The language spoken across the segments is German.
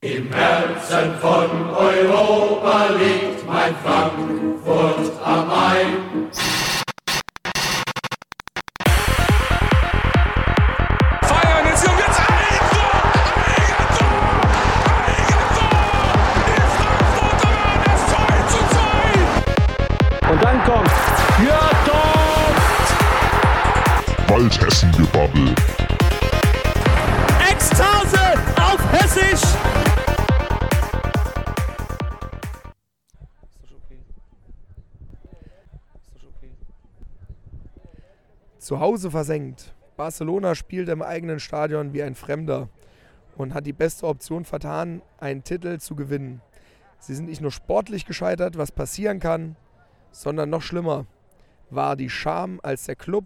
Im Herzen von Europa liegt mein Frankfurt am Main. Feiern ist und jetzt Eigentor! Eigentor! Eigentor! Die Frankfurter machen das 2 zu 2! Und dann kommt Jörg Waldhessen-Gebabbel. Ekstase auf Hessisch. Zu Hause versenkt. Barcelona spielt im eigenen Stadion wie ein Fremder und hat die beste Option vertan, einen Titel zu gewinnen. Sie sind nicht nur sportlich gescheitert, was passieren kann, sondern noch schlimmer war die Scham, als der Club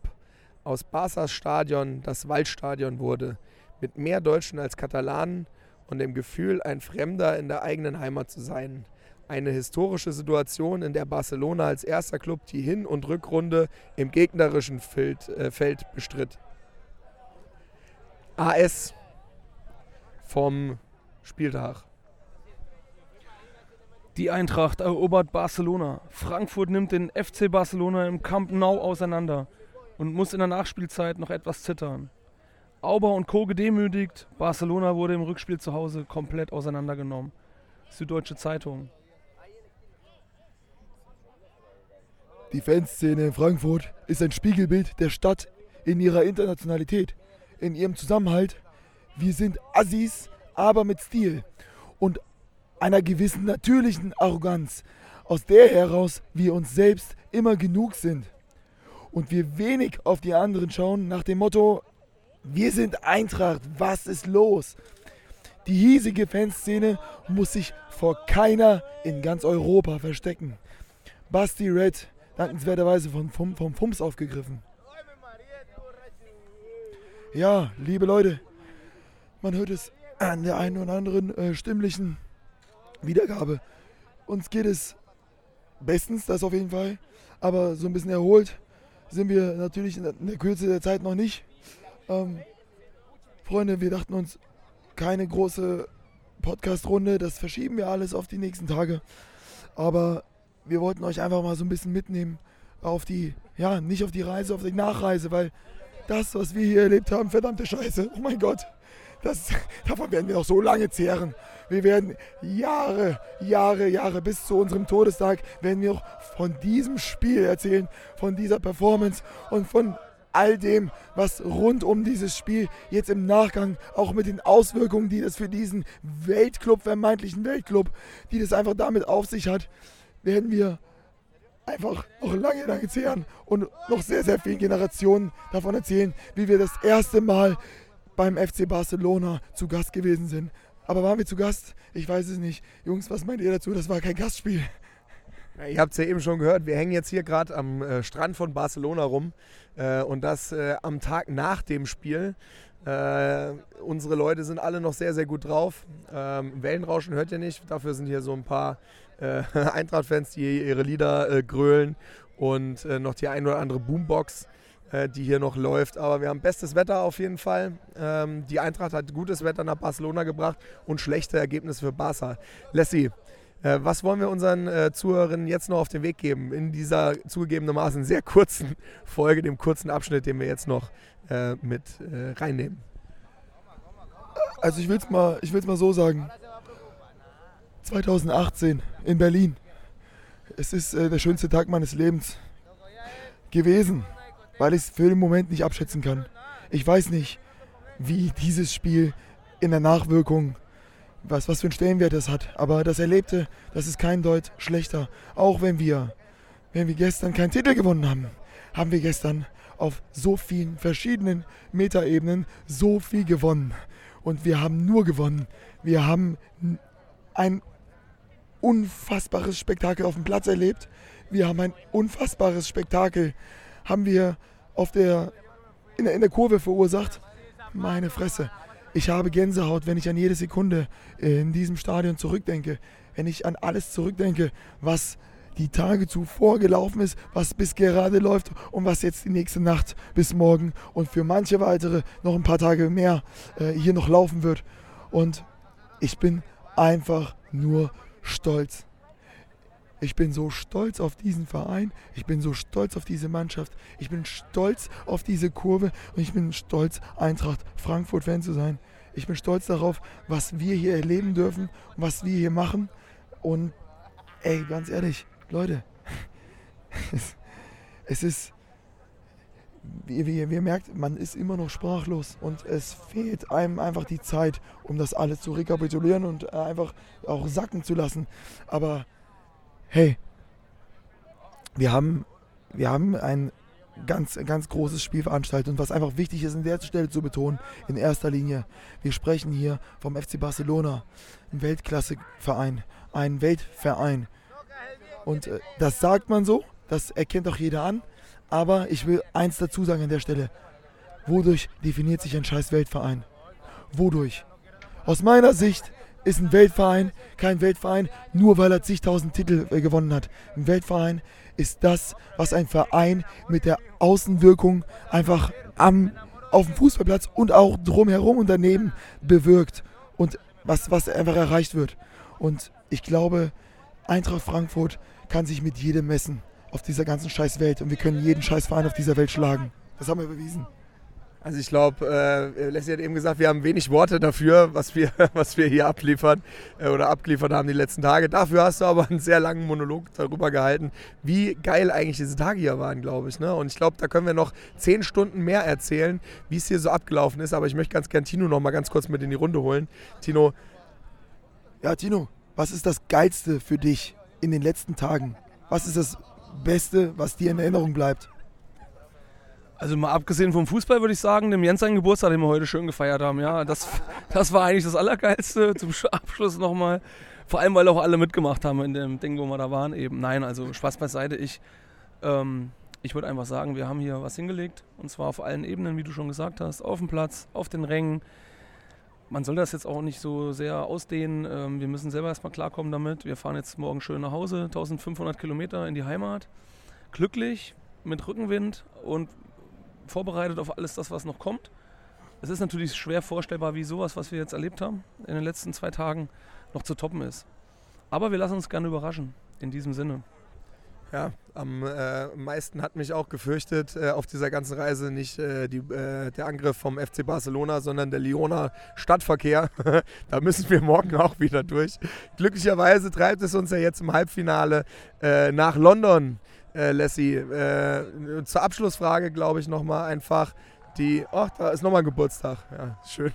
aus Barças Stadion das Waldstadion wurde, mit mehr Deutschen als Katalanen und dem Gefühl, ein Fremder in der eigenen Heimat zu sein. Eine historische Situation, in der Barcelona als erster Club die Hin- und Rückrunde im gegnerischen Feld, äh, Feld bestritt. AS vom Spieltag. Die Eintracht erobert Barcelona. Frankfurt nimmt den FC Barcelona im Camp Nou auseinander und muss in der Nachspielzeit noch etwas zittern. Auber und Co. gedemütigt. Barcelona wurde im Rückspiel zu Hause komplett auseinandergenommen. Süddeutsche Zeitung. Die Fanszene in Frankfurt ist ein Spiegelbild der Stadt in ihrer Internationalität, in ihrem Zusammenhalt. Wir sind Assis, aber mit Stil und einer gewissen natürlichen Arroganz, aus der heraus wir uns selbst immer genug sind. Und wir wenig auf die anderen schauen nach dem Motto, wir sind Eintracht, was ist los? Die hiesige Fanszene muss sich vor keiner in ganz Europa verstecken. Basti Red, dankenswerterweise von, vom, vom Fums aufgegriffen. Ja, liebe Leute, man hört es an der einen oder anderen äh, stimmlichen Wiedergabe. Uns geht es bestens, das auf jeden Fall. Aber so ein bisschen erholt sind wir natürlich in der, in der Kürze der Zeit noch nicht. Ähm, Freunde, wir dachten uns, keine große Podcast-Runde, das verschieben wir alles auf die nächsten Tage. Aber wir wollten euch einfach mal so ein bisschen mitnehmen auf die, ja, nicht auf die Reise, auf die Nachreise, weil das, was wir hier erlebt haben, verdammte Scheiße, oh mein Gott, das, davon werden wir noch so lange zehren. Wir werden Jahre, Jahre, Jahre bis zu unserem Todestag werden wir auch von diesem Spiel erzählen, von dieser Performance und von all dem, was rund um dieses Spiel jetzt im Nachgang, auch mit den Auswirkungen, die das für diesen Weltclub, vermeintlichen Weltclub, die das einfach damit auf sich hat, werden wir einfach noch lange, lange zehren und noch sehr, sehr vielen Generationen davon erzählen, wie wir das erste Mal beim FC Barcelona zu Gast gewesen sind. Aber waren wir zu Gast? Ich weiß es nicht. Jungs, was meint ihr dazu? Das war kein Gastspiel. Ja, ihr habt es ja eben schon gehört, wir hängen jetzt hier gerade am äh, Strand von Barcelona rum äh, und das äh, am Tag nach dem Spiel. Äh, unsere Leute sind alle noch sehr, sehr gut drauf. Ähm, Wellenrauschen hört ihr nicht, dafür sind hier so ein paar äh, Eintracht-Fans, die ihre Lieder äh, grölen und noch die ein oder andere Boombox die hier noch läuft. Aber wir haben bestes Wetter auf jeden Fall. Ähm, die Eintracht hat gutes Wetter nach Barcelona gebracht und schlechte Ergebnisse für Barca. Lassie, äh, was wollen wir unseren äh, Zuhörerinnen jetzt noch auf den Weg geben in dieser zugegebenermaßen sehr kurzen Folge, dem kurzen Abschnitt, den wir jetzt noch äh, mit äh, reinnehmen? Also ich will es mal, mal so sagen. 2018 in Berlin. Es ist äh, der schönste Tag meines Lebens gewesen weil ich es für den Moment nicht abschätzen kann. Ich weiß nicht, wie dieses Spiel in der Nachwirkung, was, was für einen Stellenwert es hat. Aber das Erlebte, das ist kein Deut schlechter. Auch wenn wir, wenn wir gestern keinen Titel gewonnen haben, haben wir gestern auf so vielen verschiedenen Metaebenen so viel gewonnen. Und wir haben nur gewonnen. Wir haben ein unfassbares Spektakel auf dem Platz erlebt. Wir haben ein unfassbares Spektakel haben wir auf der, in, der, in der Kurve verursacht. Meine Fresse. Ich habe Gänsehaut, wenn ich an jede Sekunde in diesem Stadion zurückdenke. Wenn ich an alles zurückdenke, was die Tage zuvor gelaufen ist, was bis gerade läuft und was jetzt die nächste Nacht bis morgen und für manche weitere noch ein paar Tage mehr äh, hier noch laufen wird. Und ich bin einfach nur stolz. Ich bin so stolz auf diesen Verein. Ich bin so stolz auf diese Mannschaft. Ich bin stolz auf diese Kurve und ich bin stolz, Eintracht Frankfurt-Fan zu sein. Ich bin stolz darauf, was wir hier erleben dürfen, was wir hier machen. Und ey, ganz ehrlich, Leute, es, es ist, wie, wie, wie ihr merkt, man ist immer noch sprachlos und es fehlt einem einfach die Zeit, um das alles zu rekapitulieren und einfach auch sacken zu lassen. Aber hey, wir haben, wir haben ein ganz, ganz großes Spiel veranstaltet und was einfach wichtig ist, an der Stelle zu betonen, in erster Linie, wir sprechen hier vom FC Barcelona, ein Weltklasseverein, ein Weltverein. Und äh, das sagt man so, das erkennt auch jeder an. Aber ich will eins dazu sagen an der Stelle. Wodurch definiert sich ein scheiß Weltverein? Wodurch? Aus meiner Sicht ist ein Weltverein kein Weltverein, nur weil er zigtausend Titel äh, gewonnen hat. Ein Weltverein ist das, was ein Verein mit der Außenwirkung einfach am, auf dem Fußballplatz und auch drumherum und daneben bewirkt und was, was einfach erreicht wird. Und ich glaube, Eintracht Frankfurt kann sich mit jedem messen auf dieser ganzen scheiß Welt und wir können jeden scheiß Verein auf dieser Welt schlagen. Das haben wir bewiesen. Also ich glaube, äh, Leslie hat eben gesagt, wir haben wenig Worte dafür, was wir, was wir hier abliefern äh, oder abgeliefert haben die letzten Tage. Dafür hast du aber einen sehr langen Monolog darüber gehalten, wie geil eigentlich diese Tage hier waren, glaube ich. Ne? Und ich glaube, da können wir noch zehn Stunden mehr erzählen, wie es hier so abgelaufen ist. Aber ich möchte ganz gern Tino noch mal ganz kurz mit in die Runde holen. Tino. Ja, Tino, was ist das Geilste für dich in den letzten Tagen? Was ist das Beste, was dir in Erinnerung bleibt? Also mal abgesehen vom Fußball würde ich sagen, dem Jens seinen Geburtstag, den wir heute schön gefeiert haben. Ja, das, das war eigentlich das Allergeilste zum Abschluss nochmal. Vor allem, weil auch alle mitgemacht haben in dem Ding, wo wir da waren. Eben, nein, also Spaß beiseite. Ich, ähm, ich würde einfach sagen, wir haben hier was hingelegt. Und zwar auf allen Ebenen, wie du schon gesagt hast. Auf dem Platz, auf den Rängen. Man soll das jetzt auch nicht so sehr ausdehnen. Ähm, wir müssen selber erstmal klarkommen damit. Wir fahren jetzt morgen schön nach Hause, 1500 Kilometer in die Heimat. Glücklich, mit Rückenwind und vorbereitet auf alles das, was noch kommt. Es ist natürlich schwer vorstellbar, wie sowas, was wir jetzt erlebt haben in den letzten zwei Tagen, noch zu toppen ist. Aber wir lassen uns gerne überraschen, in diesem Sinne. Ja, am äh, meisten hat mich auch gefürchtet äh, auf dieser ganzen Reise nicht äh, die, äh, der Angriff vom FC Barcelona, sondern der Lyoner Stadtverkehr. da müssen wir morgen auch wieder durch. Glücklicherweise treibt es uns ja jetzt im Halbfinale äh, nach London äh, Lassie. Zur Abschlussfrage, glaube ich, nochmal einfach die. Ach, da ist nochmal Geburtstag. Ja, schön.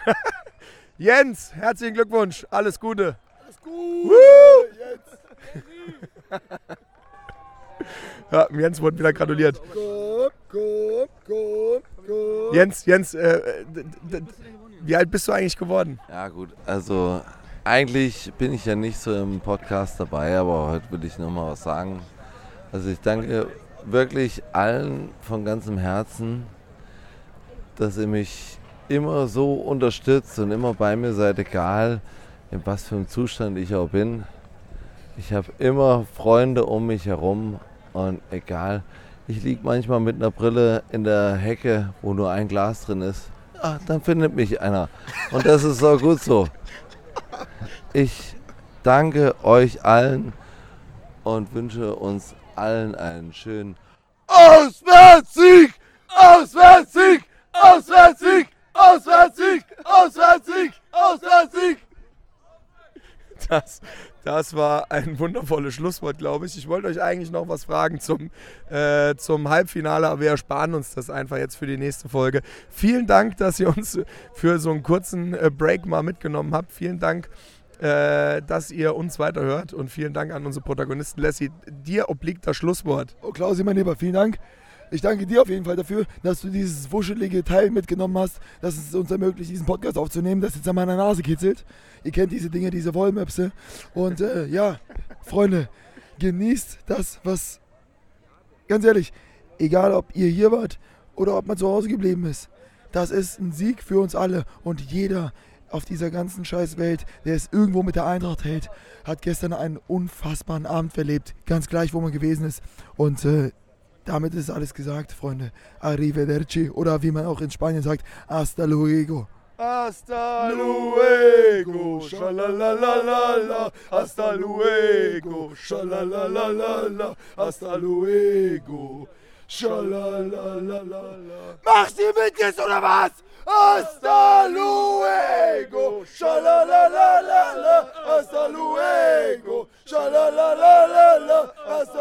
Jens, herzlichen Glückwunsch. Alles Gute. Alles gut. Jens. ja, Jens wurde wieder gratuliert. Komm, komm, komm, komm. Jens, Jens, äh, wie alt bist du eigentlich geworden? Ja, gut. Also, eigentlich bin ich ja nicht so im Podcast dabei, aber heute will ich nochmal was sagen. Also ich danke wirklich allen von ganzem Herzen, dass ihr mich immer so unterstützt und immer bei mir seid, egal in was für einem Zustand ich auch bin. Ich habe immer Freunde um mich herum und egal, ich liege manchmal mit einer Brille in der Hecke, wo nur ein Glas drin ist. Ach, dann findet mich einer. Und das ist auch gut so. Ich danke euch allen und wünsche uns allen einen schönen Auswärtssieg! Auswärtssieg! Auswärtssieg! Auswärtssieg! Auswärtssieg! Auswärtssieg! Das, das war ein wundervolles Schlusswort, glaube ich. Ich wollte euch eigentlich noch was fragen zum, äh, zum Halbfinale, aber wir ersparen uns das einfach jetzt für die nächste Folge. Vielen Dank, dass ihr uns für so einen kurzen äh, Break mal mitgenommen habt. Vielen Dank äh, dass ihr uns weiterhört. Und vielen Dank an unsere Protagonisten. Lassie, dir obliegt das Schlusswort. Oh, Klausi, mein Lieber, vielen Dank. Ich danke dir auf jeden Fall dafür, dass du dieses wuschelige Teil mitgenommen hast, dass es uns ermöglicht, diesen Podcast aufzunehmen, das jetzt an meiner Nase kitzelt. Ihr kennt diese Dinge, diese Wollmöpse. Und äh, ja, Freunde, genießt das, was, ganz ehrlich, egal ob ihr hier wart oder ob man zu Hause geblieben ist, das ist ein Sieg für uns alle. Und jeder, auf dieser ganzen Scheißwelt, der es irgendwo mit der Eintracht hält, hat gestern einen unfassbaren Abend verlebt. Ganz gleich, wo man gewesen ist. Und äh, damit ist alles gesagt, Freunde. Arrivederci. Oder wie man auch in Spanien sagt, hasta luego. Hasta luego, shalalalala, hasta luego, shalalalala, hasta luego, shalalalala. Mach sie mit jetzt oder was? Hasta luego, shalalalala, hasta luego, shalalalala, hasta